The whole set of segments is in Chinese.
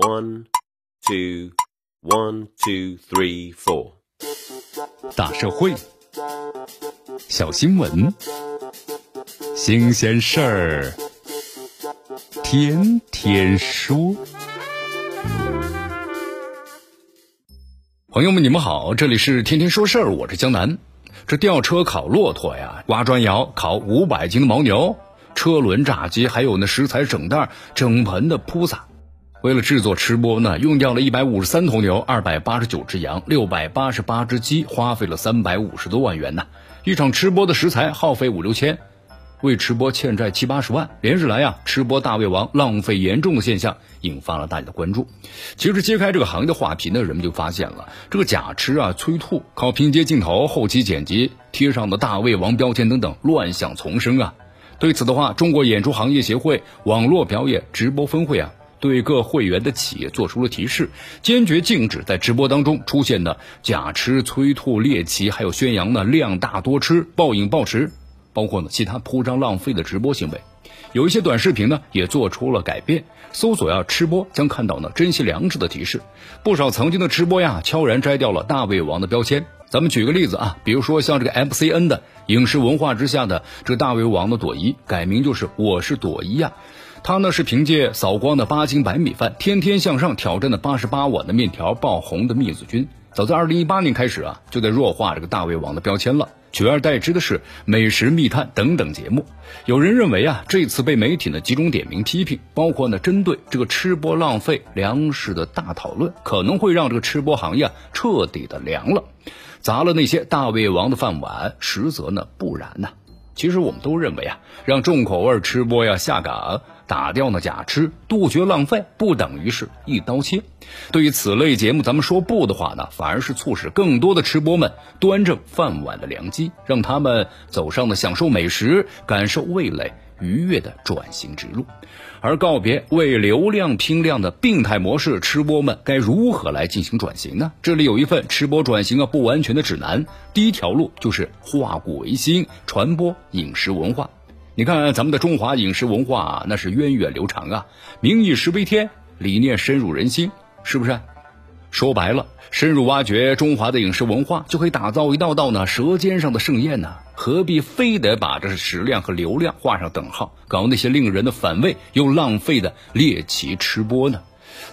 One, two, one, two, three, four。大社会，小新闻，新鲜事儿，天天说。朋友们，你们好，这里是天天说事儿，我是江南。这吊车烤骆驼呀，挖砖窑烤五百斤的牦牛，车轮炸鸡，还有那食材整袋、整盆的铺撒。为了制作吃播呢，用掉了一百五十三头牛、二百八十九只羊、六百八十八只鸡，花费了三百五十多万元呢。一场吃播的食材耗费五六千，为吃播欠债七八十万。连日来呀，吃播大胃王浪费严重的现象引发了大家的关注。其实揭开这个行业的画皮呢，人们就发现了这个假吃啊、催吐、靠拼接镜头、后期剪辑贴上的大胃王标签等等乱象丛生啊。对此的话，中国演出行业协会网络表演直播分会啊。对各会员的企业做出了提示，坚决禁止在直播当中出现的假吃、催吐、猎奇，还有宣扬呢量大多吃、暴饮暴食，包括呢其他铺张浪费的直播行为。有一些短视频呢也做出了改变，搜索要吃播将看到呢珍惜粮食的提示。不少曾经的吃播呀悄然摘掉了大胃王的标签。咱们举个例子啊，比如说像这个 MCN 的影视文化之下的这个大胃王的朵颐，改名就是我是朵颐呀。他呢是凭借扫光的八斤白米饭，天天向上挑战的八十八碗的面条爆红的蜜子君。早在二零一八年开始啊，就在弱化这个大胃王的标签了，取而代之的是美食密探等等节目。有人认为啊，这次被媒体呢集中点名批评，包括呢针对这个吃播浪费粮食的大讨论，可能会让这个吃播行业彻底的凉了，砸了那些大胃王的饭碗。实则呢不然呢。其实我们都认为啊，让重口味吃播呀下岗。打掉那假吃，杜绝浪费，不等于是一刀切。对于此类节目，咱们说不的话呢，反而是促使更多的吃播们端正饭碗的良机，让他们走上了享受美食、感受味蕾愉悦的转型之路。而告别为流量拼量的病态模式，吃播们该如何来进行转型呢？这里有一份吃播转型啊不完全的指南。第一条路就是化古为新，传播饮食文化。你看，咱们的中华饮食文化啊那是源远流长啊，民以食为天，理念深入人心，是不是？说白了，深入挖掘中华的饮食文化，就可以打造一道道呢舌尖上的盛宴呢。何必非得把这食量和流量画上等号，搞那些令人的反胃又浪费的猎奇吃播呢？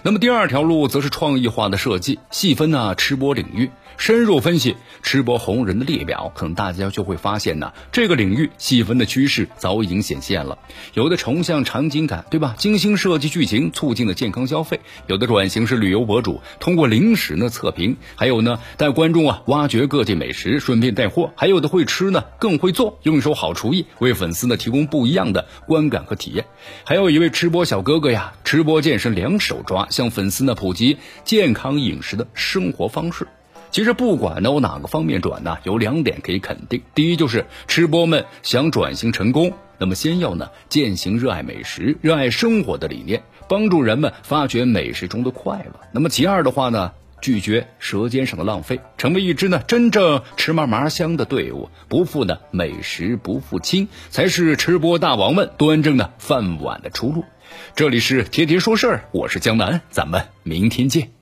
那么第二条路则是创意化的设计，细分呢吃播领域。深入分析吃播红人的列表，可能大家就会发现呢，这个领域细分的趋势早已经显现了。有的崇尚场景感，对吧？精心设计剧情，促进了健康消费；有的转型是旅游博主，通过零食呢测评；还有呢带观众啊挖掘各地美食，顺便带货；还有的会吃呢更会做，用一手好厨艺为粉丝呢提供不一样的观感和体验。还有一位吃播小哥哥呀，吃播健身两手抓，向粉丝呢普及健康饮食的生活方式。其实不管呢，我哪个方面转呢，有两点可以肯定：第一，就是吃播们想转型成功，那么先要呢践行热爱美食、热爱生活的理念，帮助人们发掘美食中的快乐；那么其二的话呢，拒绝舌尖上的浪费，成为一支呢真正吃嘛嘛香的队伍，不负呢美食不负卿，才是吃播大王们端正的饭碗的出路。这里是天天说事儿，我是江南，咱们明天见。